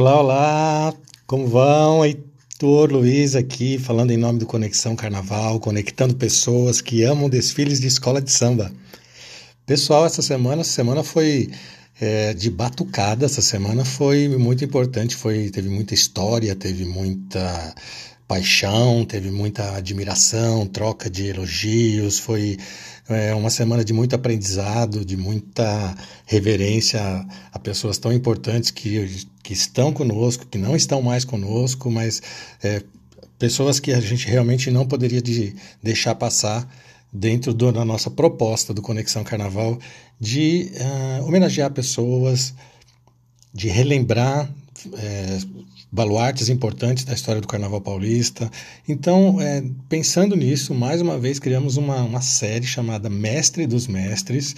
Olá, olá, como vão? Heitor Luiz aqui, falando em nome do Conexão Carnaval, conectando pessoas que amam desfiles de escola de samba. Pessoal, essa semana, essa semana foi é, de batucada, essa semana foi muito importante, foi, teve muita história, teve muita paixão, teve muita admiração, troca de elogios, foi é, uma semana de muito aprendizado, de muita reverência a, pessoas tão importantes que, que estão conosco, que não estão mais conosco, mas é, pessoas que a gente realmente não poderia de deixar passar dentro do, da nossa proposta do Conexão Carnaval de uh, homenagear pessoas, de relembrar é, baluartes importantes da história do Carnaval Paulista. Então, é, pensando nisso, mais uma vez criamos uma, uma série chamada Mestre dos Mestres.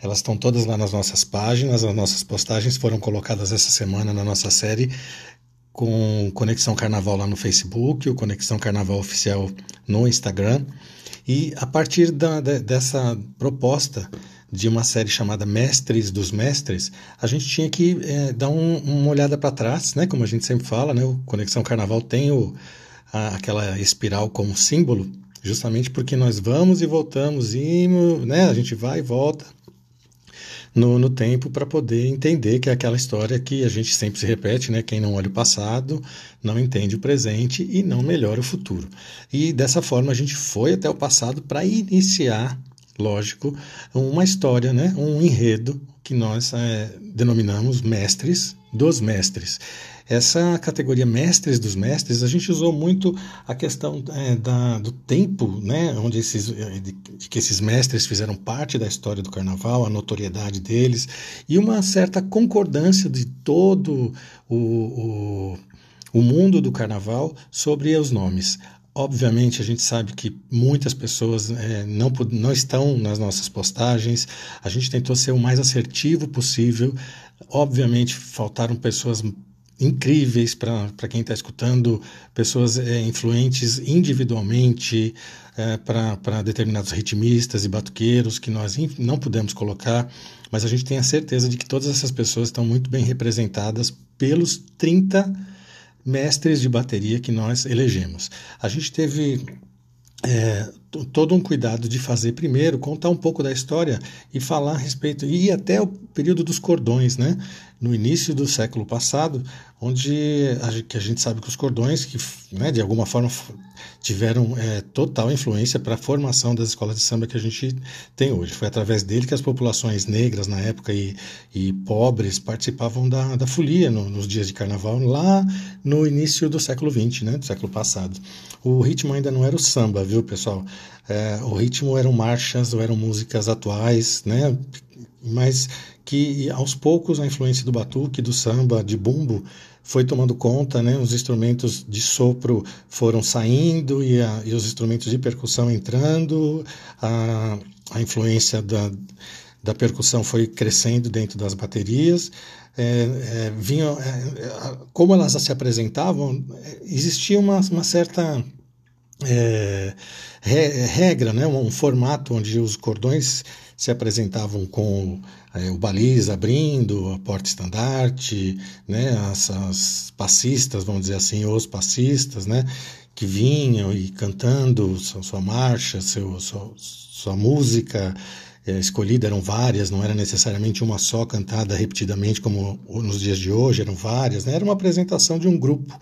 Elas estão todas lá nas nossas páginas, as nossas postagens foram colocadas essa semana na nossa série com Conexão Carnaval lá no Facebook, o Conexão Carnaval Oficial no Instagram. E a partir da, dessa proposta de uma série chamada Mestres dos Mestres, a gente tinha que é, dar um, uma olhada para trás, né? Como a gente sempre fala, né? O Conexão Carnaval tem o, a, aquela espiral como símbolo, justamente porque nós vamos e voltamos, e né? A gente vai e volta no, no tempo para poder entender que é aquela história que a gente sempre se repete, né? Quem não olha o passado não entende o presente e não melhora o futuro. E dessa forma a gente foi até o passado para iniciar lógico, uma história, né? um enredo que nós é, denominamos mestres dos mestres. Essa categoria mestres dos mestres, a gente usou muito a questão é, da, do tempo, né, onde esses, é, de, de que esses mestres fizeram parte da história do carnaval, a notoriedade deles e uma certa concordância de todo o, o, o mundo do carnaval sobre os nomes. Obviamente, a gente sabe que muitas pessoas é, não, não estão nas nossas postagens. A gente tentou ser o mais assertivo possível. Obviamente, faltaram pessoas incríveis para quem está escutando, pessoas é, influentes individualmente é, para determinados ritmistas e batuqueiros que nós não pudemos colocar, mas a gente tem a certeza de que todas essas pessoas estão muito bem representadas pelos 30 mestres de bateria que nós elegemos. A gente teve é, todo um cuidado de fazer primeiro, contar um pouco da história e falar a respeito, e até o período dos cordões, né? No início do século passado, onde a, que a gente sabe que os cordões, que né, de alguma forma tiveram é, total influência para a formação das escolas de samba que a gente tem hoje. Foi através dele que as populações negras na época e, e pobres participavam da, da folia no, nos dias de carnaval, lá no início do século XX, né, do século passado. O ritmo ainda não era o samba, viu, pessoal? É, o ritmo eram marchas eram músicas atuais, né? mas que aos poucos a influência do batuque, do samba, de bumbo foi tomando conta, né? Os instrumentos de sopro foram saindo e, a, e os instrumentos de percussão entrando, a, a influência da, da percussão foi crescendo dentro das baterias. É, é, é, como elas se apresentavam, existia uma, uma certa é, regra, né? um formato onde os cordões se apresentavam com é, o baliza abrindo, a porta-estandarte, né, as, as, passistas, vamos dizer assim, os passistas, né, que vinham e cantando sua, sua marcha, seu, sua, sua música é, escolhida, eram várias, não era necessariamente uma só cantada repetidamente como nos dias de hoje, eram várias, né, era uma apresentação de um grupo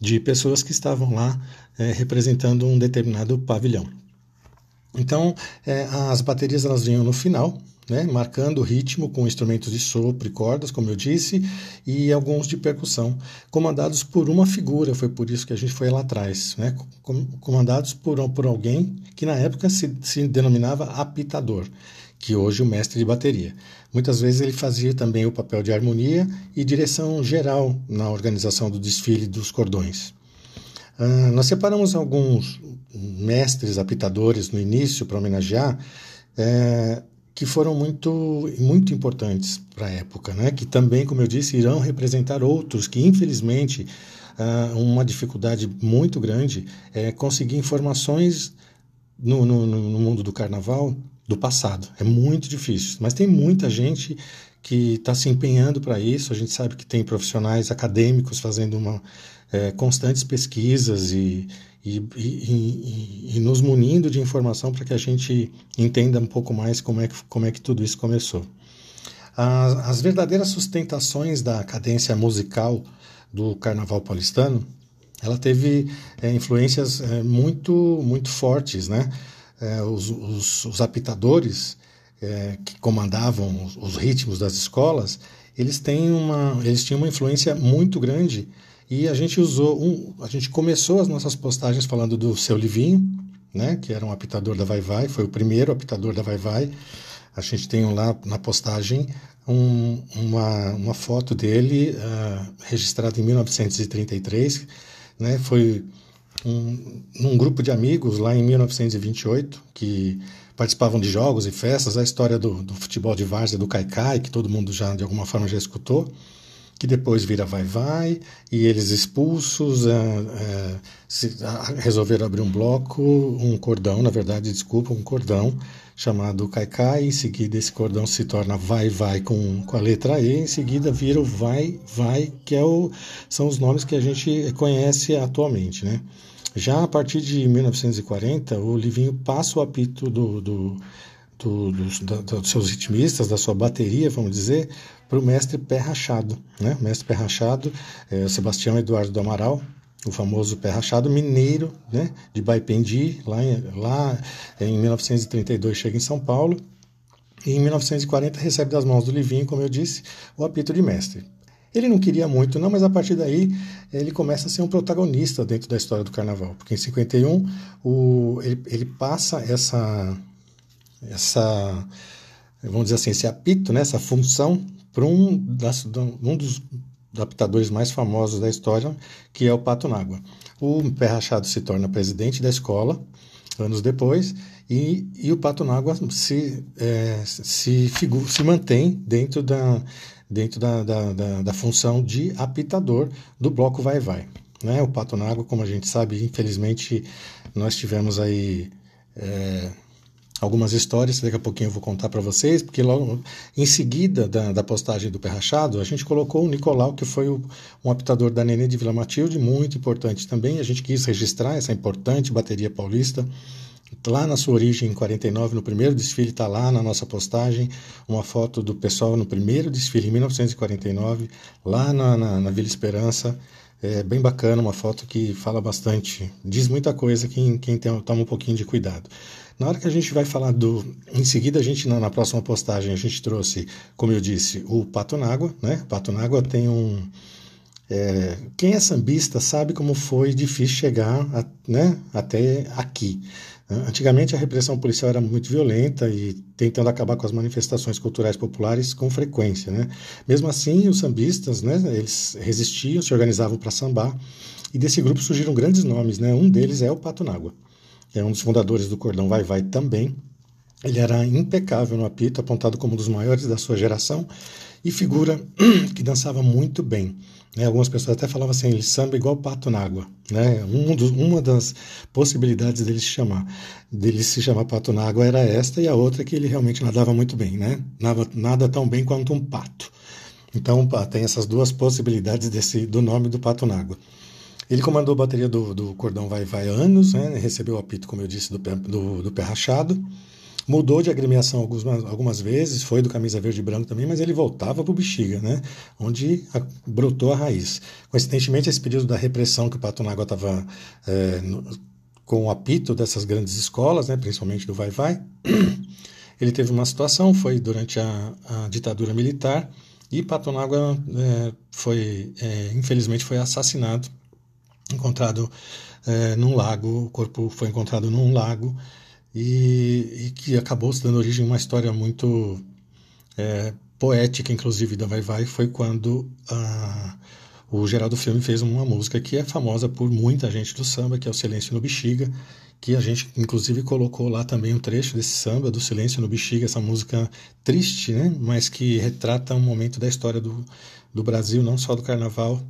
de pessoas que estavam lá é, representando um determinado pavilhão. Então, é, as baterias elas vinham no final, né, marcando o ritmo com instrumentos de sopro e cordas, como eu disse, e alguns de percussão, comandados por uma figura, foi por isso que a gente foi lá atrás, né, comandados por, por alguém que na época se, se denominava apitador, que hoje é o mestre de bateria. Muitas vezes ele fazia também o papel de harmonia e direção geral na organização do desfile dos cordões. Uh, nós separamos alguns mestres apitadores no início para homenagear, é, que foram muito, muito importantes para a época, né? que também, como eu disse, irão representar outros que, infelizmente, uh, uma dificuldade muito grande é conseguir informações no, no, no mundo do carnaval do passado. É muito difícil, mas tem muita gente que está se empenhando para isso. A gente sabe que tem profissionais acadêmicos fazendo uma, é, constantes pesquisas e, e, e, e, nos munindo de informação para que a gente entenda um pouco mais como é que, como é que tudo isso começou. As, as verdadeiras sustentações da cadência musical do carnaval paulistano, ela teve é, influências é, muito, muito fortes, né? É, os, os, os, apitadores é, que comandavam os, os, ritmos das escolas, eles, têm uma, eles tinham uma influência muito grande e a gente usou, um, a gente começou as nossas postagens falando do seu Livinho, né? Que era um apitador da Vai Vai, foi o primeiro apitador da Vai Vai. A gente tem lá na postagem um, uma, uma foto dele uh, registrada em 1933, né? Foi um, um grupo de amigos lá em 1928 que participavam de jogos e festas, a história do, do futebol de várzea do Caicai, que todo mundo já de alguma forma já escutou, que depois vira vai-vai, e eles expulsos é, é, se, a, resolveram abrir um bloco, um cordão, na verdade, desculpa, um cordão chamado Caicai, em seguida esse cordão se torna vai-vai com, com a letra E, em seguida vira o vai-vai, que é o, são os nomes que a gente conhece atualmente, né? Já a partir de 1940, o Livinho passa o apito do, do, do, dos, da, dos seus ritmistas, da sua bateria, vamos dizer, para o mestre Pé Rachado. Né? O mestre Pé Rachado é Sebastião Eduardo do Amaral, o famoso Pé Rachado mineiro né? de Baipendi, lá em, lá em 1932 chega em São Paulo, e em 1940 recebe das mãos do Livinho, como eu disse, o apito de mestre. Ele não queria muito, não, mas a partir daí ele começa a ser um protagonista dentro da história do carnaval, porque em 51 o, ele, ele passa essa, essa, vamos dizer assim, esse apito, né, essa função para um, um dos adaptadores mais famosos da história, que é o Pato Nágua. O Pé Rachado se torna presidente da escola anos depois e, e o Pato Nágua se, é, se, se mantém dentro da dentro da, da, da, da função de apitador do bloco Vai Vai. Né? O Pato na Água, como a gente sabe, infelizmente nós tivemos aí é, algumas histórias, daqui a pouquinho eu vou contar para vocês, porque logo em seguida da, da postagem do Pé Rachado, a gente colocou o Nicolau, que foi o, um apitador da Nenê de Vila Matilde, muito importante também, a gente quis registrar essa importante bateria paulista, lá na sua origem, em 49, no primeiro desfile, está lá na nossa postagem, uma foto do pessoal no primeiro desfile, em 1949, lá na, na, na Vila Esperança. É bem bacana, uma foto que fala bastante, diz muita coisa quem, quem tem, toma um pouquinho de cuidado. Na hora que a gente vai falar do. Em seguida, a gente, na, próxima postagem, a gente trouxe, como eu disse, o Pato Nágua, né? Pato Nágua tem um. É, quem é sambista sabe como foi difícil chegar a, né, até aqui. Antigamente a repressão policial era muito violenta e tentando acabar com as manifestações culturais populares com frequência, né? Mesmo assim, os sambistas, né, eles resistiam, se organizavam para sambar e desse grupo surgiram grandes nomes, né? Um deles é o Pato Nágua, é um dos fundadores do Cordão Vai Vai também. Ele era impecável no apito, apontado como um dos maiores da sua geração e figura que dançava muito bem. Né? Algumas pessoas até falavam assim, ele samba igual pato na água. Né? Um dos, uma das possibilidades dele se chamar, dele se chamar pato na água era esta e a outra que ele realmente nadava muito bem, né? Nada, nada tão bem quanto um pato. Então tem essas duas possibilidades desse, do nome do pato na água. Ele comandou a bateria do, do Cordão Vai Vai anos, né? recebeu o apito, como eu disse, do pé, do, do pé rachado. Mudou de agremiação algumas, algumas vezes, foi do camisa verde e branco também, mas ele voltava para o bexiga, né? onde a, brotou a raiz. Coincidentemente, esse período da repressão que o Pato estava é, com o apito dessas grandes escolas, né, principalmente do Vai-Vai, ele teve uma situação, foi durante a, a ditadura militar, e Pato é, foi, é, infelizmente, foi assassinado, encontrado é, num lago, o corpo foi encontrado num lago, e, e que acabou se dando origem a uma história muito é, poética, inclusive, da Vai Vai, foi quando a, o Geraldo Filme fez uma música que é famosa por muita gente do samba, que é o Silêncio no Bexiga, que a gente inclusive colocou lá também um trecho desse samba, do Silêncio no Bexiga, essa música triste, né? mas que retrata um momento da história do, do Brasil, não só do carnaval,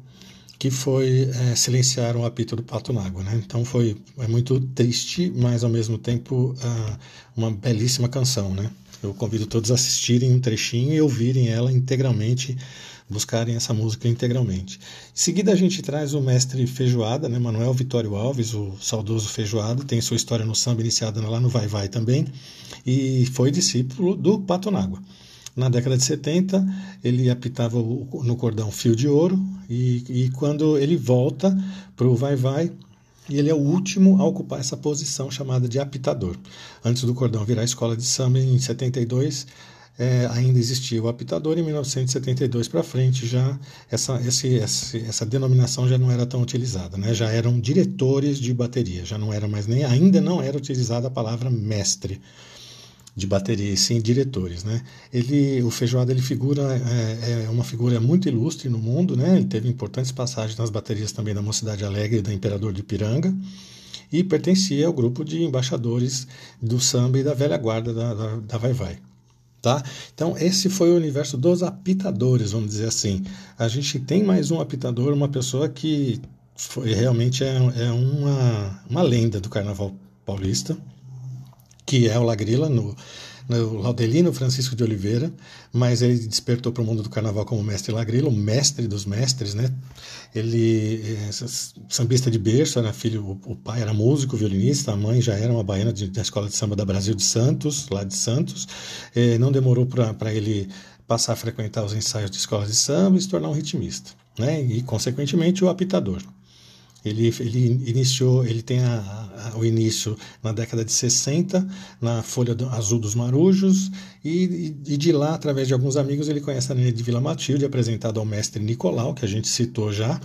que foi é, silenciar o apito do Pato Nágua. Né? Então foi é muito triste, mas ao mesmo tempo uh, uma belíssima canção. Né? Eu convido todos a assistirem um trechinho e ouvirem ela integralmente, buscarem essa música integralmente. Em seguida, a gente traz o mestre Feijoada, né, Manuel Vitório Alves, o saudoso Feijoada, tem sua história no samba iniciada lá no Vai Vai também, e foi discípulo do Patonágua. Na década de 70, ele apitava no cordão Fio de Ouro, e, e quando ele volta para o Vai Vai, ele é o último a ocupar essa posição chamada de apitador. Antes do cordão virar escola de samba em 72, é, ainda existia o apitador, em 1972 para frente já essa, esse, essa denominação já não era tão utilizada, né? já eram diretores de bateria, já não era mais nem, ainda não era utilizada a palavra mestre de bateria, e sim diretores, né? Ele, o Feijoada, ele figura é, é, uma figura muito ilustre no mundo, né? Ele teve importantes passagens nas baterias também da Mocidade Alegre e da Imperador de Piranga e pertencia ao grupo de embaixadores do samba e da velha guarda da, da, da Vai Vai. Tá? Então, esse foi o universo dos apitadores, vamos dizer assim. A gente tem mais um apitador, uma pessoa que foi, realmente é, é uma, uma lenda do carnaval paulista, que é o Lagrila, no, no Laudelino Francisco de Oliveira, mas ele despertou para o mundo do carnaval como mestre Lagrila, o mestre dos mestres, né? Ele é sambista de berço, era filho, o, pai era músico, violinista, a mãe já era uma baiana de, da escola de samba da Brasil de Santos, lá de Santos. E não demorou para ele passar a frequentar os ensaios de escola de samba e se tornar um ritmista, né? E consequentemente o apitador. Ele, ele iniciou, ele tem a, a, o início na década de 60 na Folha do, Azul dos Marujos e, e, de lá, através de alguns amigos, ele conhece a Nenê de Vila Matilde, apresentado ao mestre Nicolau, que a gente citou já,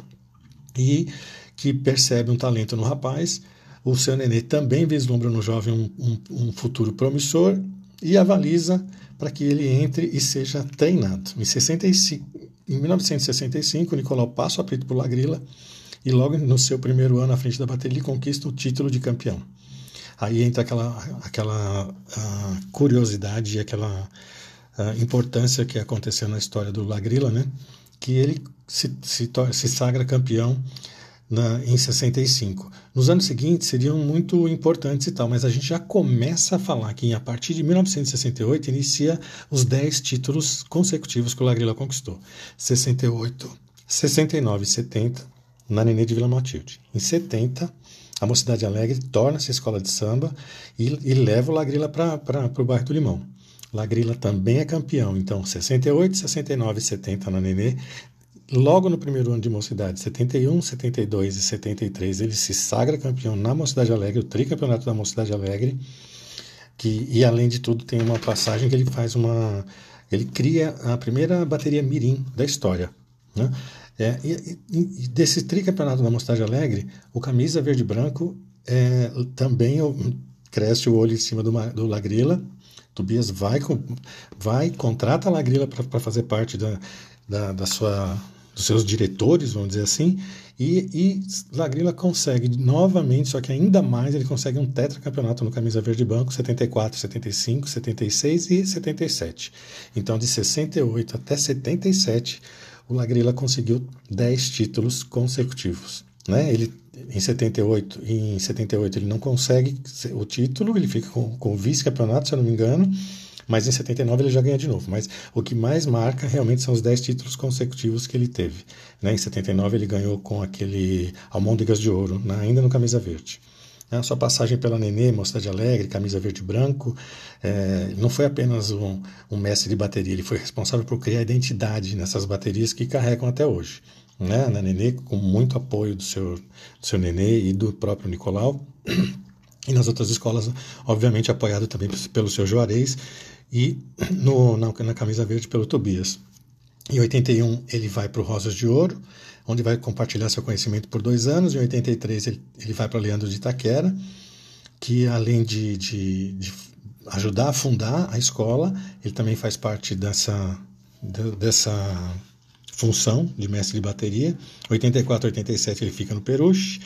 e que percebe um talento no rapaz. O seu Nenê também vislumbra no jovem um, um, um futuro promissor e avaliza para que ele entre e seja treinado. Em, 65, em 1965, Nicolau passa o apito por Lagrila e logo no seu primeiro ano à frente da bateria ele conquista o título de campeão. Aí entra aquela, aquela curiosidade e aquela importância que aconteceu na história do Lagrila, né? que ele se, se, se sagra campeão na, em 65. Nos anos seguintes seriam muito importantes e tal, mas a gente já começa a falar que a partir de 1968 inicia os 10 títulos consecutivos que o Lagrila conquistou. 68, 69 e 70, na Nenê de Vila Matilde. Em 70, a Mocidade Alegre torna-se escola de samba e, e leva o Lagrila para o bairro do Limão. Lagrila também é campeão, então 68, 69 e 70 na Nenê. Logo no primeiro ano de Mocidade, 71, 72 e 73, ele se sagra campeão na Mocidade Alegre, o tricampeonato da Mocidade Alegre. Que, e além de tudo, tem uma passagem que ele faz uma. Ele cria a primeira bateria Mirim da história. Né? É, e, e, desse tricampeonato da Mostagem Alegre, o camisa verde branco é, também cresce o olho em cima do, do Lagrila. Tobias vai, vai contrata a Lagrila para fazer parte da, da, da, sua, dos seus diretores, vamos dizer assim, e, e Lagrila consegue novamente, só que ainda mais, ele consegue um tetracampeonato no camisa verde branco, 74, 75, 76 e 77. Então, de 68 até 77, o Lagrila conseguiu 10 títulos consecutivos. Né? Ele, em 78, em 78 ele não consegue o título, ele fica com, com o vice-campeonato, se eu não me engano, mas em 79 ele já ganha de novo. Mas o que mais marca realmente são os 10 títulos consecutivos que ele teve. Né? Em 79 ele ganhou com aquele Almôndegas de Ouro, né? ainda no camisa verde. A sua passagem pela Nenê, Mocidade Alegre, camisa verde e branco, é, não foi apenas um, um, mestre de bateria, ele foi responsável por criar identidade nessas baterias que carregam até hoje. Né? Na Nenê, com muito apoio do seu, do seu Nenê e do próprio Nicolau, e nas outras escolas, obviamente apoiado também pelo seu Juarez e no, na, na camisa verde pelo Tobias. Em 81 ele vai para o Rosas de Ouro, onde vai compartilhar seu conhecimento por dois anos. Em 83 ele, ele vai para Leandro de Itaquera, que além de, de, de, ajudar a fundar a escola, ele também faz parte dessa, dessa função de mestre de bateria. 84 87 ele fica no Peruche.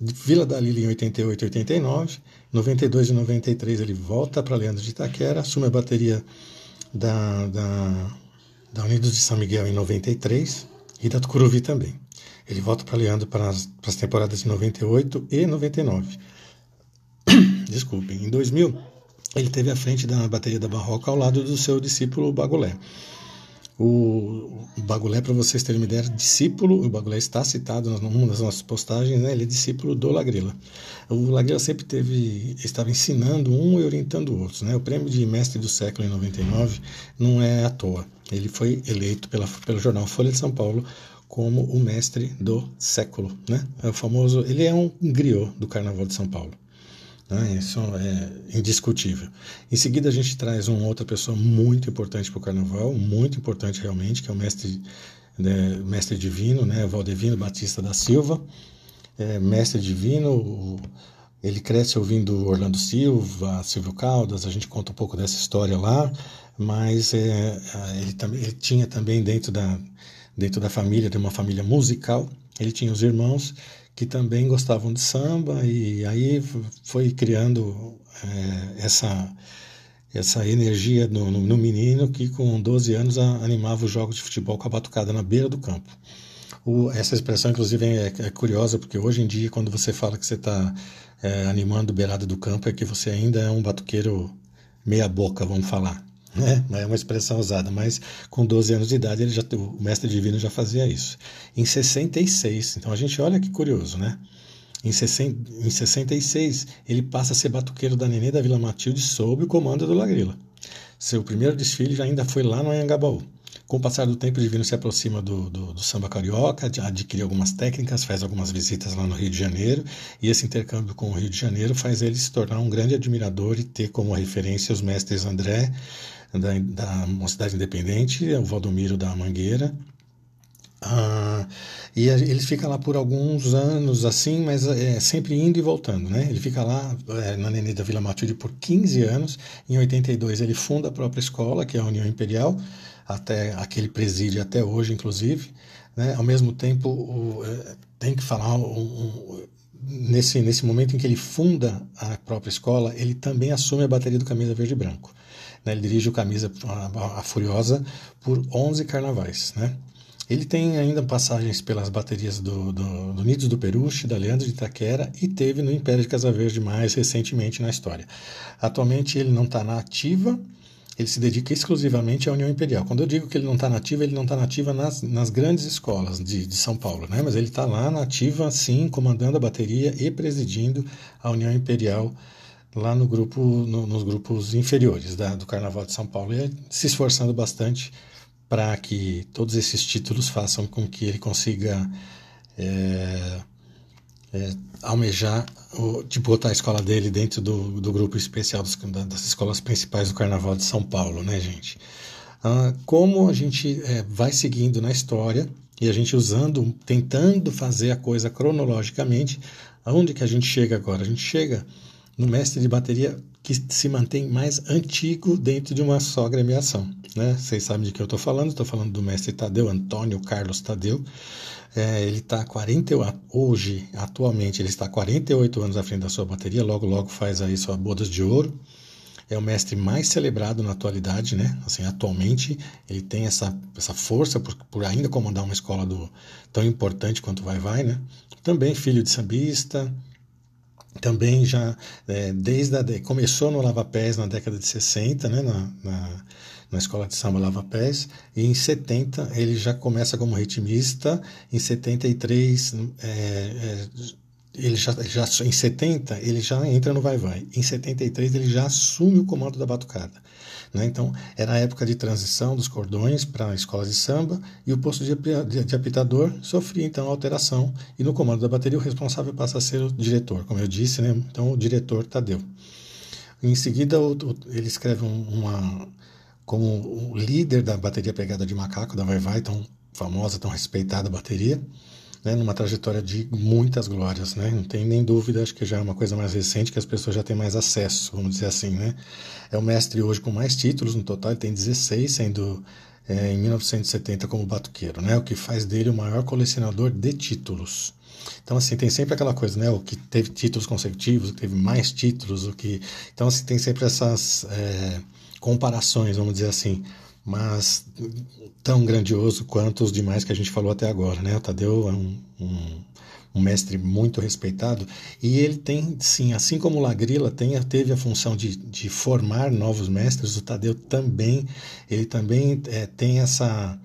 Vila da Lila em 88 e 89. 92 e 93 ele volta para Leandro de Itaquera, assume a bateria da, da da Unidos de São Miguel em 93 e da Tucuruvi também. Ele volta para Leandro para as, para as temporadas de 98 e 99. Desculpem. Em 2000, ele teve à frente da bateria da Barroca ao lado do seu discípulo Bagulé. O, Bagulé, para vocês terem uma ideia, discípulo, o Bagulé está citado numa das nossas postagens, né? ele é discípulo do Lagrila. O Lagrila sempre teve, estava ensinando um e orientando outros. Né? O prêmio de mestre do século em 99 não é à toa. Ele foi eleito pela, pelo jornal Folha de São Paulo como o mestre do século. Né? É o famoso, ele é um griot do Carnaval de São Paulo. Né? Isso é indiscutível. Em seguida, a gente traz uma outra pessoa muito importante para o carnaval, muito importante realmente, que é o mestre, né, mestre divino, né? Valdevino Batista da Silva. É, mestre divino, ele cresce ouvindo Orlando Silva, Silvio Caldas, a gente conta um pouco dessa história lá, mas é, ele, ele tinha também dentro da, dentro da família, de uma família musical, ele tinha os irmãos que também gostavam de samba e aí foi criando é, essa essa energia no, no, no, menino que com 12 anos animava os jogos de futebol com a batucada na beira do campo. O, essa expressão, inclusive, é, é, curiosa, porque hoje em dia, quando você fala que você está é, animando beirada do campo, é que você ainda é um batuqueiro meia boca, vamos falar né? é uma expressão usada, mas com 12 anos de idade ele já, o mestre divino já fazia isso. Em 66, então a gente olha que curioso, né? Em, 60, em 66, ele passa a ser batuqueiro da Nenê da Vila Matilde sob o comando do Lagrila. Seu primeiro desfile já ainda foi lá no Anhangabaú. Com o passar do tempo, o Divino se aproxima do, do, do, samba carioca, adquire algumas técnicas, faz algumas visitas lá no Rio de Janeiro, e esse intercâmbio com o Rio de Janeiro faz ele se tornar um grande admirador e ter como referência os mestres André, da, da Mocidade Independente, o Valdomiro da Mangueira. Ah, e ele fica lá por alguns anos assim, mas é sempre indo e voltando, né? Ele fica lá é, na Nenê da Vila Matilde por 15 anos. Em 82 ele funda a própria escola, que é a União Imperial, até aquele presídio até hoje, inclusive. Né? Ao mesmo tempo, o, é, tem que falar um, um, nesse, nesse momento em que ele funda a própria escola, ele também assume a bateria do Camisa Verde e Branco. Né? Ele dirige o Camisa a, a Furiosa por 11 carnavais. Né? Ele tem ainda passagens pelas baterias do, do, do Nidos do Peruche, da Leandro de Itaquera e teve no Império de Casa Verde mais recentemente na história. Atualmente ele não está na ativa, ele se dedica exclusivamente à União Imperial. Quando eu digo que ele não está nativa, ele não está nativa nas, nas grandes escolas de, de São Paulo, né? mas ele está lá nativa, sim, comandando a bateria e presidindo a União Imperial lá no grupo, no, nos grupos inferiores da, do Carnaval de São Paulo e se esforçando bastante para que todos esses títulos façam com que ele consiga é, é, almejar o, de botar a escola dele dentro do, do grupo especial dos, das escolas principais do Carnaval de São Paulo, né, gente? Ah, como a gente é, vai seguindo na história e a gente usando, tentando fazer a coisa cronologicamente, aonde que a gente chega agora? A gente chega no mestre de bateria que se mantém mais antigo dentro de uma só gremiação. Né? Vocês sabem de que eu estou falando, estou falando do mestre Tadeu, Antônio Carlos Tadeu. É, ele está 40 hoje, atualmente, ele está 48 anos à frente da sua bateria, logo logo faz aí sua bodas de ouro. É o mestre mais celebrado na atualidade, né? Assim, atualmente ele tem essa, essa força por, por ainda comandar uma escola do, tão importante quanto Vai Vai, né? Também filho de sambista, também já é, desde a, começou no Lava Pés na década de 60, né, na, na, na, escola de samba Lava Pés, e em 70 ele já começa como ritmista, em 73 é, é, ele já, já em 70 ele já entra no Vai Vai, em 73 ele já assume o comando da batucada. Né? Então, era a época de transição dos cordões para a escola de samba e o posto de, apitador sofria então alteração e no comando da bateria o responsável passa a ser o diretor, como eu disse, né? então o diretor Tadeu. Em seguida, ele escreve uma como o líder da bateria pegada de macaco da Vai Vai, tão famosa, tão respeitada bateria né, numa trajetória de muitas glórias, né? Não tem nem dúvida, acho que já é uma coisa mais recente que as pessoas já têm mais acesso, vamos dizer assim, né? É o mestre hoje com mais títulos no total, ele tem 16, sendo é, em 1970 como batuqueiro, né? O que faz dele o maior colecionador de títulos. Então, assim, tem sempre aquela coisa, né? O que teve títulos consecutivos, o que teve mais títulos, o que... Então, assim, tem sempre essas é, comparações, vamos dizer assim mas tão grandioso quanto os demais que a gente falou até agora, né? O Tadeu é um, um um mestre muito respeitado, e ele tem, sim, assim como o Lagrila tem, teve a função de, de formar novos mestres, o Tadeu também, ele também é, tem essa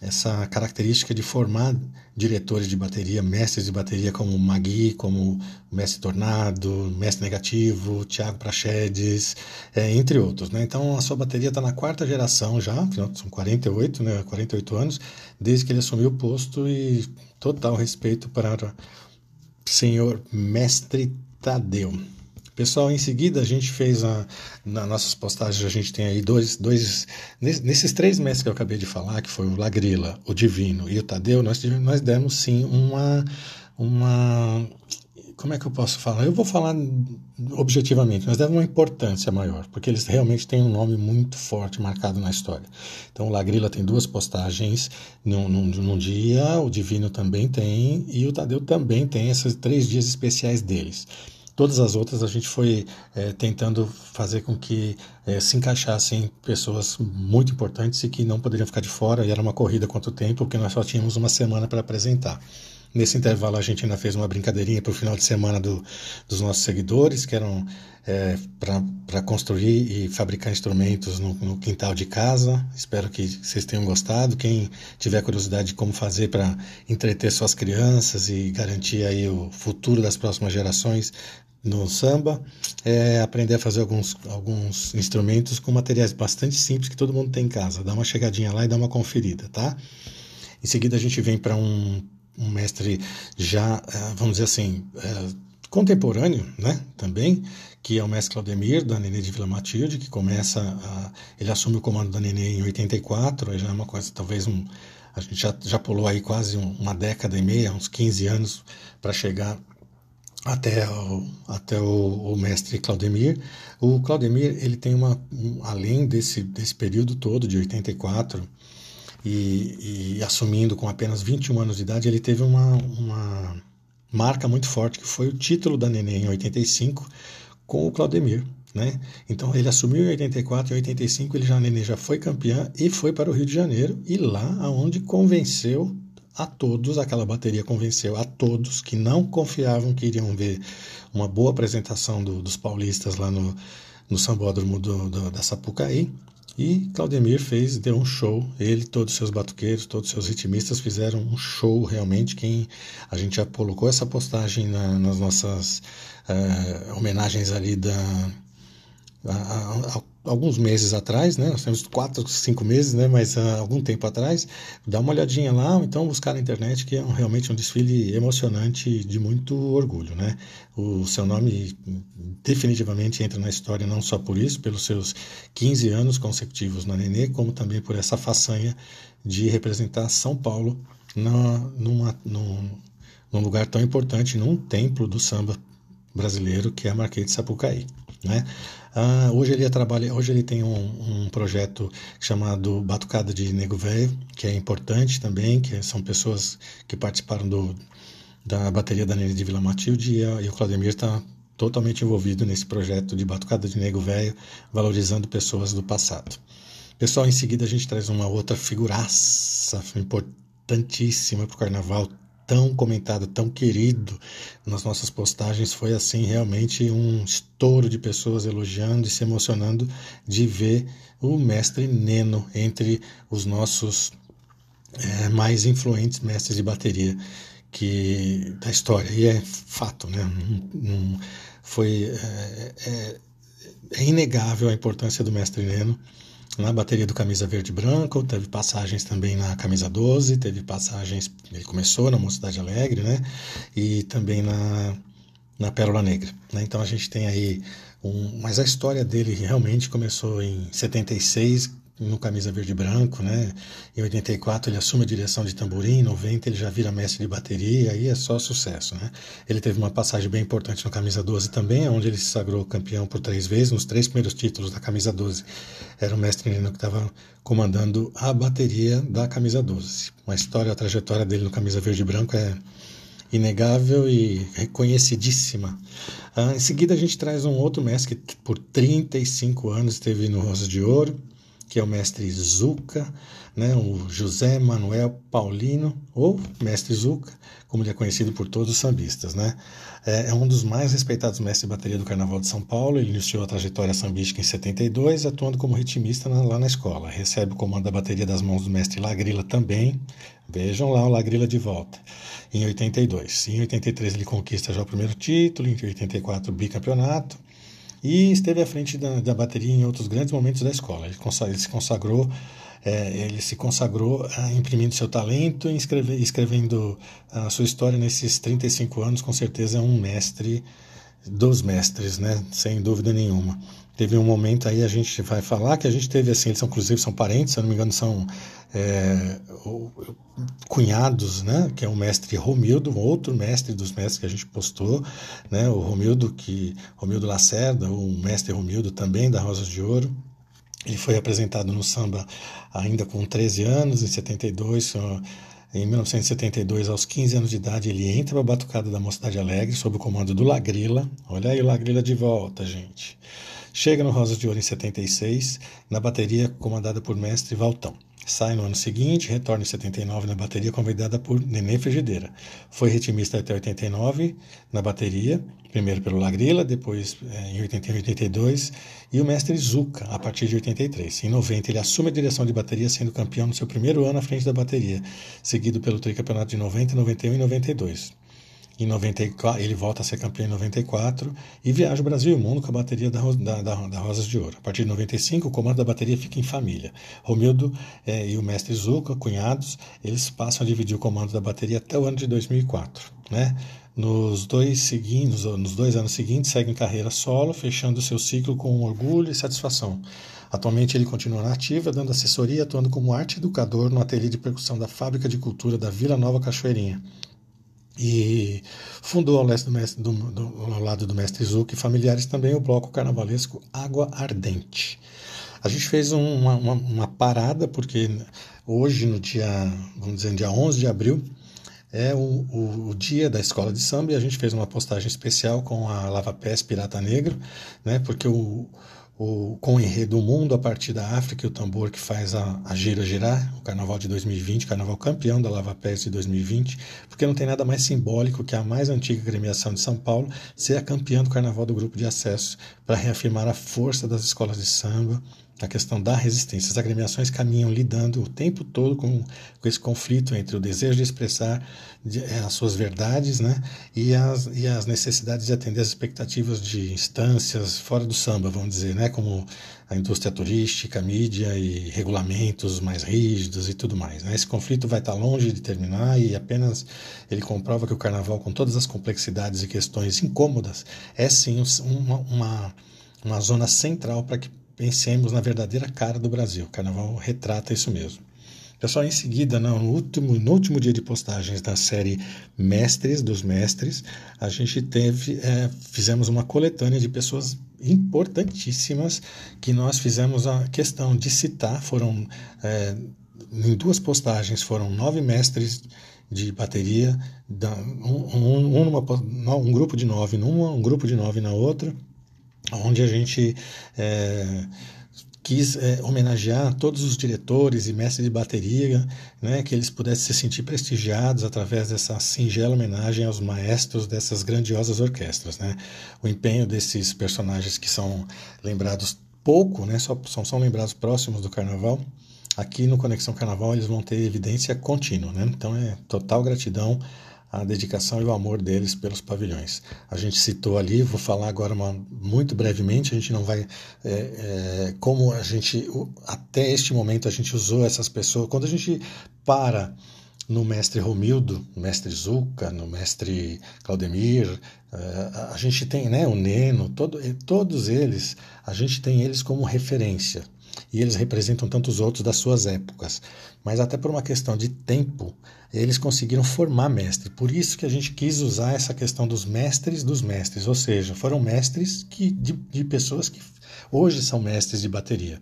essa característica de formar diretores de bateria, mestres de bateria como Magui, como Mestre Tornado, Mestre Negativo, Thiago Prachedes, é, entre outros. Né? Então a sua bateria está na quarta geração já, são 48, né, 48 anos, desde que ele assumiu o posto e total respeito para o senhor Mestre Tadeu. Pessoal, em seguida a gente fez a, nas nossas postagens, a gente tem aí dois, dois nesses três meses que eu acabei de falar, que foi o Lagrila, o Divino e o Tadeu, nós, nós demos sim uma, uma, como é que eu posso falar? Eu vou falar objetivamente, nós demos uma importância maior, porque eles realmente têm um nome muito forte marcado na história. Então, o Lagrila tem duas postagens num, num, num, dia, o Divino também tem, e o Tadeu também tem esses três dias especiais deles. Todas as outras a gente foi é, tentando fazer com que é, se encaixassem pessoas muito importantes e que não poderiam ficar de fora, e era uma corrida contra o tempo, porque nós só tínhamos uma semana para apresentar. Nesse intervalo, a gente ainda fez uma brincadeirinha para o final de semana do, dos nossos seguidores, que eram é, para construir e fabricar instrumentos no, no, quintal de casa. Espero que vocês tenham gostado. Quem tiver curiosidade de como fazer para entreter suas crianças e garantir aí o futuro das próximas gerações, no samba é aprender a fazer alguns, alguns instrumentos com materiais bastante simples que todo mundo tem em casa. Dá uma chegadinha lá e dá uma conferida, tá? Em seguida a gente vem para um, um, mestre já, é, vamos dizer assim, é, contemporâneo, né? Também, que é o mestre Claudemir, da Nenê de Vila Matilde, que começa a, ele assume o comando da Nenê em 84, aí já é uma coisa, talvez um, a gente já, já pulou aí quase uma década e meia, uns 15 anos, para chegar até o, até o, o, mestre Claudemir. O Claudemir, ele tem uma, um, além desse, desse período todo, de 84, e, e, assumindo com apenas 21 anos de idade, ele teve uma, uma marca muito forte, que foi o título da Neném em 85, com o Claudemir. Né? Então ele assumiu em 84 e 85 ele já Nenê já foi campeão e foi para o Rio de Janeiro e lá aonde convenceu a todos, aquela bateria convenceu a todos que não confiavam que iriam ver uma boa apresentação do, dos paulistas lá no, no sambódromo do, do, da Sapucaí. E Claudemir fez, deu um show. Ele, todos os seus batuqueiros, todos os seus ritmistas fizeram um show realmente. Quem a gente já colocou essa postagem na, nas nossas uh, homenagens ali da a, alguns meses atrás, né? Nós temos quatro, cinco meses, né? Mas há algum tempo atrás, dá uma olhadinha lá, ou então buscar na internet, que é um, realmente um desfile emocionante de muito orgulho, né? O seu nome definitivamente entra na história não só por isso, pelos seus 15 anos consecutivos na Nenê, como também por essa façanha de representar São Paulo na, numa, num, num lugar tão importante, num templo do samba brasileiro, que é a Marquês de Sapucaí. Né? Ah, hoje ele trabalha, hoje ele tem um, um, projeto chamado Batucada de Nego Velho, que é importante também, que são pessoas que participaram do, da bateria da Nene de Vila Matilde e, e o Claudemir está totalmente envolvido nesse projeto de Batucada de Nego Velho, valorizando pessoas do passado. Pessoal, em seguida a gente traz uma outra figuraça importantíssima para o carnaval, tão comentado, tão querido nas nossas postagens. Foi assim realmente um estouro de pessoas elogiando e se emocionando de ver o mestre Neno entre os nossos é, mais influentes mestres de bateria que da história. E é fato, né? foi é, é, é inegável a importância do mestre Neno na bateria do Camisa Verde e Branco, teve passagens também na Camisa 12, teve passagens, ele começou na Mocidade Alegre, né? E também na, na Pérola Negra. Né? Então a gente tem aí um. Mas a história dele realmente começou em 76, no camisa verde e branco, né? Em 84 ele assume a direção de tamborim, em 90 ele já vira mestre de bateria, aí é só sucesso, né? Ele teve uma passagem bem importante no camisa 12 também, onde ele se sagrou campeão por três vezes, nos três primeiros títulos da camisa 12. Era o mestre Nino que estava comandando a bateria da camisa 12. Uma história, a trajetória dele no camisa verde e branco é inegável e reconhecidíssima. Ah, em seguida a gente traz um outro mestre que por 35 anos esteve no Rosa de Ouro, que é o mestre Zuca, né, o José Manuel Paulino, ou mestre Zuca, como ele é conhecido por todos os sambistas. Né? É, é, um dos mais respeitados mestres de bateria do Carnaval de São Paulo. Ele iniciou a trajetória sambística em 72, atuando como ritmista na, lá na escola. Recebe o comando da bateria das mãos do mestre Lagrila também. Vejam lá o Lagrila de volta. Em 82. Em 83 ele conquista já o primeiro título, em 84 o bicampeonato e esteve à frente da, da bateria em outros grandes momentos da escola. Ele, ele se consagrou é, ele se consagrou ah, imprimindo seu talento e escreve, escrevendo a sua história nesses 35 anos, com certeza é um mestre dos mestres, né? sem dúvida nenhuma. Teve um momento aí, a gente vai falar que a gente teve assim, eles são inclusive são parentes, se eu não me engano, são é, cunhados, né? Que é o mestre Romildo, outro mestre dos mestres que a gente postou, né? O Romildo, que Romildo Lacerda, o mestre Romildo também da Rosas de Ouro. Ele foi apresentado no samba ainda com 13 anos, em 72, em 1972, aos 15 anos de idade, ele entra para a Batucada da Mocidade Alegre, sob o comando do Lagrila. Olha aí o Lagrila de volta, gente. Chega no Rosas de Ouro em 76, na bateria comandada por mestre Valtão. Sai no ano seguinte, retorna em 79 na bateria, convidada por Nenê Frigideira. Foi ritmista até 89 na bateria, primeiro pelo Lagrila, depois é, em 81 e 82, e o mestre Zuca, a partir de 83. Em 90, ele assume a direção de bateria, sendo campeão no seu primeiro ano à frente da bateria, seguido pelo tricampeonato de 90, 91 e 92. Em 94, ele volta a ser campeão em 94 e viaja o Brasil e o mundo com a bateria da, da, da, da Rosas de Ouro. A partir de 95, o comando da bateria fica em família. Romildo é, e o mestre Zuca, cunhados, eles passam a dividir o comando da bateria até o ano de 2004. Né? Nos dois, seguintes, nos dois anos seguintes, segue em carreira solo, fechando seu ciclo com orgulho e satisfação. Atualmente ele continua na ativa, dando assessoria e atuando como arte educador no ateliê de percussão da Fábrica de Cultura da Vila Nova Cachoeirinha e fundou ao, do mestre, do, do, ao lado do mestre Zuc e familiares também o bloco carnavalesco Água Ardente. A gente fez uma, uma, uma, parada porque hoje, no dia, vamos dizer, dia 11 de abril, é o, o, o, dia da escola de samba e a gente fez uma postagem especial com a Lava Pés Pirata Negro, né, porque o, o, com o enredo O Mundo a partir da África e o tambor que faz a, a gira girar, o carnaval de 2020, carnaval campeão da Lava Pés de 2020, porque não tem nada mais simbólico que a mais antiga gremiação de São Paulo ser a campeã do carnaval do grupo de acesso, para reafirmar a força das escolas de samba, a questão da resistência. As agremiações caminham lidando o tempo todo com, com esse conflito entre o desejo de expressar de, é, as suas verdades né, e, as, e as necessidades de atender as expectativas de instâncias fora do samba, vamos dizer, né, como a indústria turística, mídia e regulamentos mais rígidos e tudo mais. Né? Esse conflito vai estar longe de terminar e apenas ele comprova que o carnaval, com todas as complexidades e questões incômodas, é sim uma, uma, uma zona central para que pensemos na verdadeira cara do Brasil. O carnaval retrata isso mesmo. Pessoal, em seguida, no último, no último dia de postagens da série Mestres dos Mestres, a gente teve, é, fizemos uma coletânea de pessoas importantíssimas que nós fizemos a questão de citar. Foram é, em duas postagens foram nove mestres de bateria, um, um, uma, um grupo de nove numa, um grupo de nove na outra onde a gente é, quis é, homenagear todos os diretores e mestres de bateria, né, que eles pudessem se sentir prestigiados através dessa singela homenagem aos maestros dessas grandiosas orquestras. Né? O empenho desses personagens que são lembrados pouco, né, só, só são lembrados próximos do Carnaval, aqui no Conexão Carnaval eles vão ter evidência contínua. Né? Então é total gratidão a dedicação e o amor deles pelos pavilhões. A gente citou ali, vou falar agora uma, muito brevemente, a gente não vai. É, é, como a gente, até este momento, a gente usou essas pessoas. Quando a gente para no mestre Romildo, no mestre Zuca, no mestre Claudemir, é, a gente tem né, o Neno, todo, todos eles, a gente tem eles como referência. E eles representam tantos outros das suas épocas. Mas até por uma questão de tempo, eles conseguiram formar mestre. Por isso que a gente quis usar essa questão dos mestres dos mestres, ou seja, foram mestres que, de, de pessoas que hoje são mestres de bateria.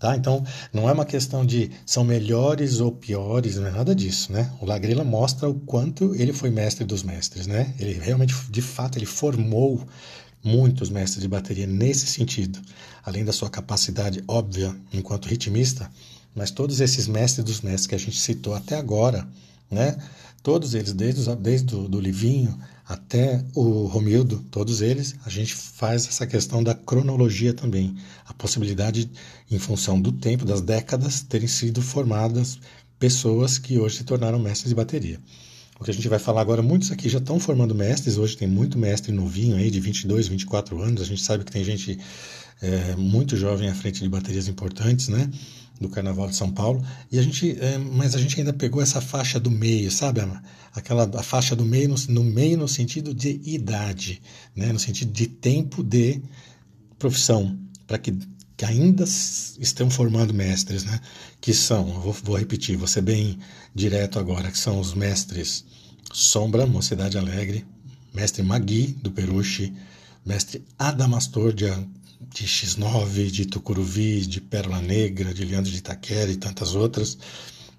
Tá? Então, não é uma questão de são melhores ou piores, não é nada disso, né? O Lagrela mostra o quanto ele foi mestre dos mestres, né? Ele realmente, de fato, ele formou muitos mestres de bateria nesse sentido, além da sua capacidade óbvia enquanto ritmista, mas todos esses mestres dos mestres que a gente citou até agora, né? Todos eles, desde, desde o do Livinho até o Romildo, todos eles, a gente faz essa questão da cronologia também. A possibilidade, em função do tempo, das décadas, terem sido formadas pessoas que hoje se tornaram mestres de bateria. O que a gente vai falar agora, muitos aqui já estão formando mestres, hoje tem muito mestre novinho aí, de 22, 24 anos, a gente sabe que tem gente é, muito jovem à frente de baterias importantes, né? do Carnaval de São Paulo, e a gente, é, mas a gente ainda pegou essa faixa do meio, sabe? Aquela a faixa do meio no, no meio no sentido de idade, né? no sentido de tempo de profissão, para que, que ainda estão formando mestres, né? Que são, vou, vou repetir, vou ser bem direto agora, que são os mestres Sombra, Mocidade Alegre, mestre Magui, do Peruche, mestre Adamastor, de de X9, de Tucuruvi, de Pérola Negra, de Leandro de Itaquera e tantas outras,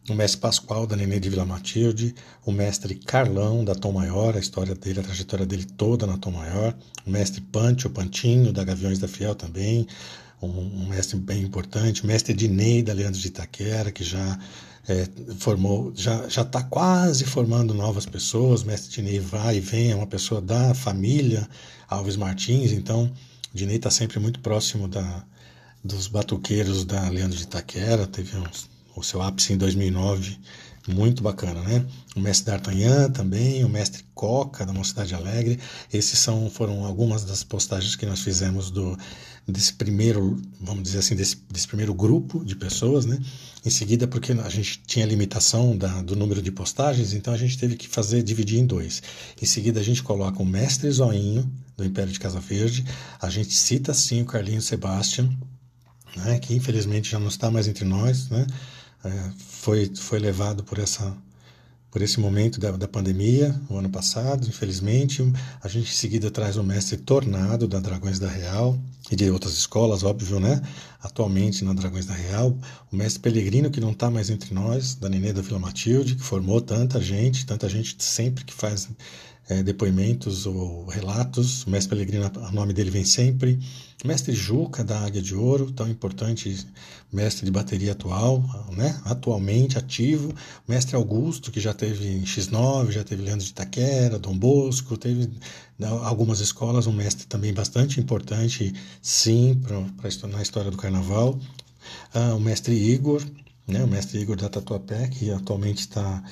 o mestre Pascoal, da Nenê de Vila Matilde, o mestre Carlão, da Tom Maior, a história dele, a trajetória dele toda na Tom Maior, o mestre Pante, o Pantinho, da Gaviões da Fiel também, um, um mestre bem importante, o mestre Dinei, da Leandro de Itaquera, que já é, formou, já está quase formando novas pessoas, o mestre Dinei vai e vem, é uma pessoa da família Alves Martins, então Dinei está sempre muito próximo da, dos batuqueiros da Leandro de Itaquera, teve o seu ápice em 2009, muito bacana, né? O mestre D'Artagnan também, o mestre Coca, da Mocidade Alegre, esses são, foram algumas das postagens que nós fizemos do, desse primeiro, vamos dizer assim, desse, desse primeiro grupo de pessoas, né? Em seguida, porque a gente tinha limitação da, do número de postagens, então a gente teve que fazer, dividir em dois. Em seguida, a gente coloca o mestre Zoinho, do Império de Casa Verde. A gente cita sim o Carlinhos Sebastian, né, que infelizmente já não está mais entre nós, né, é, foi, foi levado por essa por esse momento da, da pandemia, o ano passado, infelizmente. A gente em seguida traz o mestre Tornado, da Dragões da Real, e de outras escolas, óbvio, né? Atualmente na Dragões da Real. O mestre Pelegrino, que não está mais entre nós, da Nenê da Vila Matilde, que formou tanta gente, tanta gente sempre que faz é, depoimentos ou relatos. O mestre Pellegrino, o nome dele vem sempre. Mestre Juca, da Águia de Ouro, tão importante mestre de bateria atual, né? atualmente ativo. Mestre Augusto, que já teve em X9, já teve Leandro de Itaquera, Dom Bosco, teve né, algumas escolas, um mestre também bastante importante, sim, pra, pra, na história do carnaval. Ah, o mestre Igor, né? o mestre Igor da Tatuapé, que atualmente está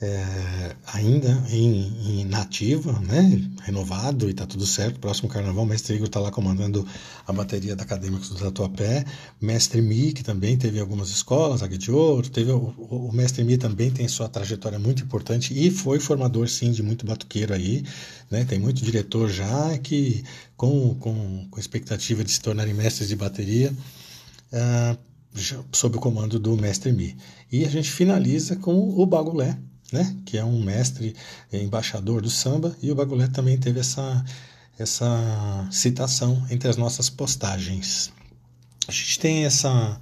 é, ainda em, em nativa, né? renovado e está tudo certo. Próximo carnaval, mestre Igor está lá comandando a bateria da Acadêmicos do Tatuapé. Mestre Mi, que também teve algumas escolas, Águia de Ouro, teve o, o, mestre Mi também tem sua trajetória muito importante e foi formador, sim, de muito batuqueiro aí. Né? Tem muito diretor já que, com, com, com expectativa de se tornarem mestres de bateria, uh, sob o comando do mestre Mi. E a gente finaliza com o Bagulé, né? que é um mestre embaixador do samba, e o Bagulé também teve essa, essa citação entre as nossas postagens. A gente tem essa.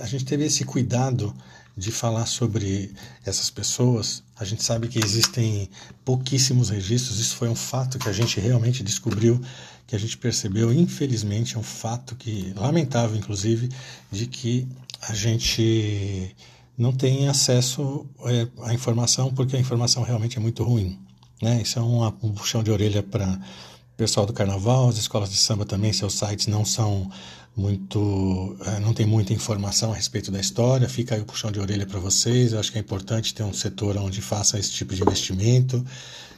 A gente teve esse cuidado de falar sobre essas pessoas. A gente sabe que existem pouquíssimos registros, isso foi um fato que a gente realmente descobriu, que a gente percebeu, infelizmente, é um fato que, lamentável inclusive, de que a gente não tem acesso é, à informação porque a informação realmente é muito ruim. Né? Isso é um, um puxão de orelha para o pessoal do carnaval, as escolas de samba também, seus sites não são muito, é, não tem muita informação a respeito da história, fica aí o puxão de orelha para vocês, eu acho que é importante ter um setor onde faça esse tipo de investimento,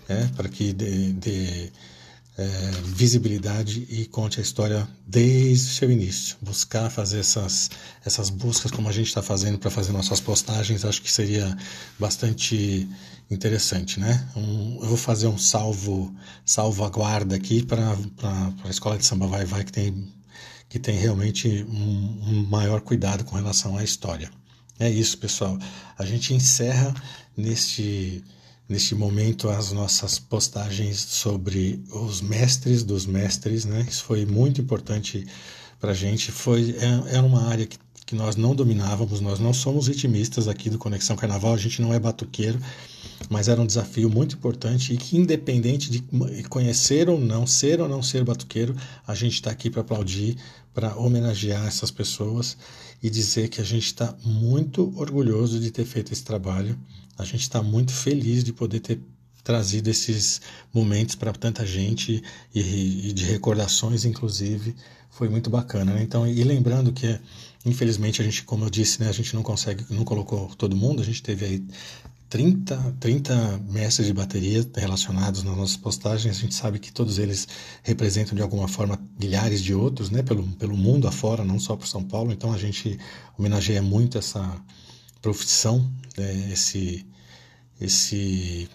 é, para que dê, dê é, visibilidade e conte a história desde o seu início. Buscar fazer essas, essas buscas como a gente está fazendo para fazer nossas postagens, acho que seria bastante interessante, né? Um, eu vou fazer um salvo, salvaguarda aqui para a Escola de Samba Vai Vai, que tem, que tem realmente um, um maior cuidado com relação à história. É isso, pessoal. A gente encerra neste neste momento as nossas postagens sobre os mestres dos mestres, né? Isso foi muito importante para a gente. Foi é, era uma área que, que nós não dominávamos. Nós não somos ritmistas aqui do Conexão Carnaval. A gente não é batuqueiro. mas era um desafio muito importante e que, independente de conhecer ou não, ser ou não ser batuqueiro, a gente está aqui para aplaudir, para homenagear essas pessoas e dizer que a gente está muito orgulhoso de ter feito esse trabalho, a gente está muito feliz de poder ter trazido esses momentos para tanta gente e, e, de recordações, inclusive, foi muito bacana. Né? Então, e lembrando que, infelizmente, a gente, como eu disse, né, a gente não consegue, não colocou todo mundo, a gente teve aí 30, 30 mestres de bateria relacionados nas nossas postagens. A gente sabe que todos eles representam de alguma forma milhares de outros, né, pelo, pelo mundo afora, não só por São Paulo. Então a gente homenageia muito essa profissão, né, esse, esse,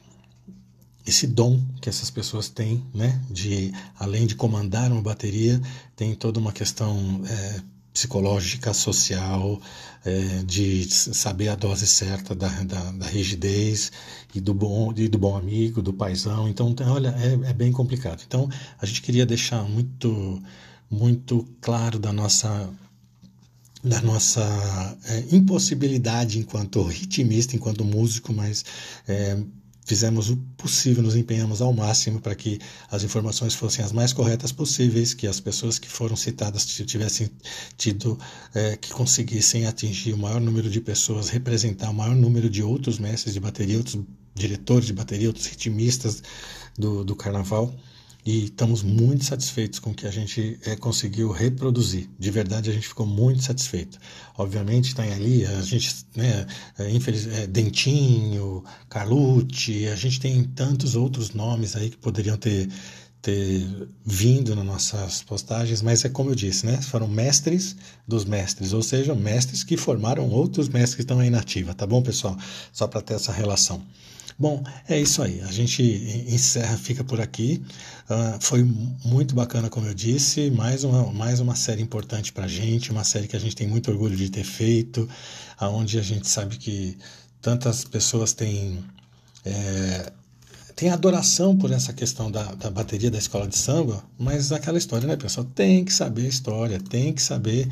esse dom que essas pessoas têm, né, de além de comandar uma bateria, tem toda uma questão é, psicológica, social, é, de saber a dose certa da, da, da, rigidez e do bom e do bom amigo, do paisão. Então, olha, é, é bem complicado. Então, a gente queria deixar muito muito claro da nossa da nossa é, impossibilidade enquanto ritmista, enquanto músico, mas é, fizemos o possível, nos empenhamos ao máximo para que as informações fossem as mais corretas possíveis, que as pessoas que foram citadas tivessem tido, é, que conseguissem atingir o maior número de pessoas, representar o maior número de outros mestres de bateria, outros diretores de bateria, outros ritmistas do, do carnaval e estamos muito satisfeitos com o que a gente é, conseguiu reproduzir. De verdade, a gente ficou muito satisfeito. Obviamente, está ali, a gente, né, é, infeliz, é, Dentinho, Carlucci, a gente tem tantos outros nomes aí que poderiam ter, ter vindo nas nossas postagens, mas é como eu disse, né, foram mestres dos mestres, ou seja, mestres que formaram outros mestres que estão aí na ativa, tá bom, pessoal? Só para ter essa relação. Bom, é isso aí. A gente encerra, fica por aqui. Uh, foi muito bacana, como eu disse. Mais uma, mais uma série importante para a gente, uma série que a gente tem muito orgulho de ter feito, aonde a gente sabe que tantas pessoas têm. É, tem adoração por essa questão da, da bateria da escola de samba, mas aquela história, né, pessoal? Tem que saber a história, tem que saber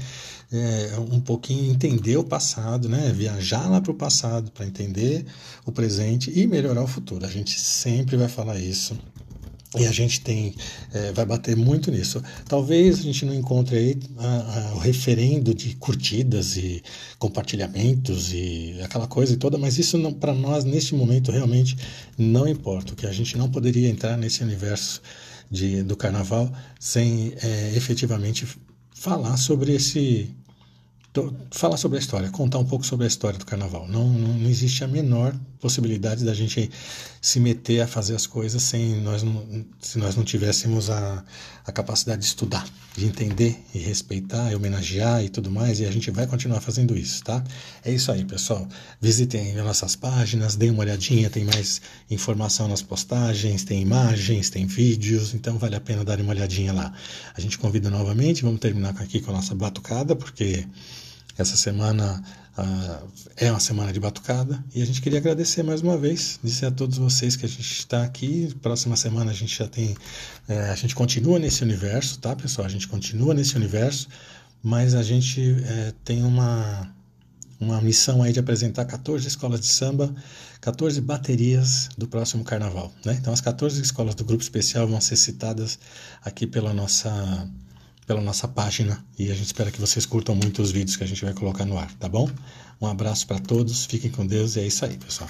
é, um pouquinho entender o passado, né? Viajar lá para o passado para entender o presente e melhorar o futuro. A gente sempre vai falar isso. E a gente tem, é, vai bater muito nisso. Talvez a gente não encontre aí a, a, o referendo de curtidas e compartilhamentos e aquela coisa toda, mas isso para nós neste momento realmente não importa. Que a gente não poderia entrar nesse universo de, do carnaval sem é, efetivamente falar sobre esse falar sobre a história, contar um pouco sobre a história do carnaval. Não, não, não, existe a menor possibilidade da gente se meter a fazer as coisas sem nós não, se nós não tivéssemos a, a capacidade de estudar, de entender e respeitar, e homenagear e tudo mais, e a gente vai continuar fazendo isso, tá? É isso aí, pessoal. Visitem as nossas páginas, deem uma olhadinha, tem mais informação nas postagens, tem imagens, tem vídeos, então vale a pena dar uma olhadinha lá. A gente convida novamente, vamos terminar aqui com a nossa batucada, porque essa semana é uma semana de batucada e a gente queria agradecer mais uma vez, dizer a todos vocês que a gente está aqui. Próxima semana a gente já tem, é, a gente continua nesse universo, tá, pessoal? A gente continua nesse universo, mas a gente é, tem uma uma missão aí de apresentar 14 escolas de samba, 14 baterias do próximo carnaval. Né? Então, as 14 escolas do grupo especial vão ser citadas aqui pela nossa pela nossa página e a gente espera que vocês curtam muito os vídeos que a gente vai colocar no ar, tá bom? Um abraço para todos, fiquem com Deus e é isso aí, pessoal.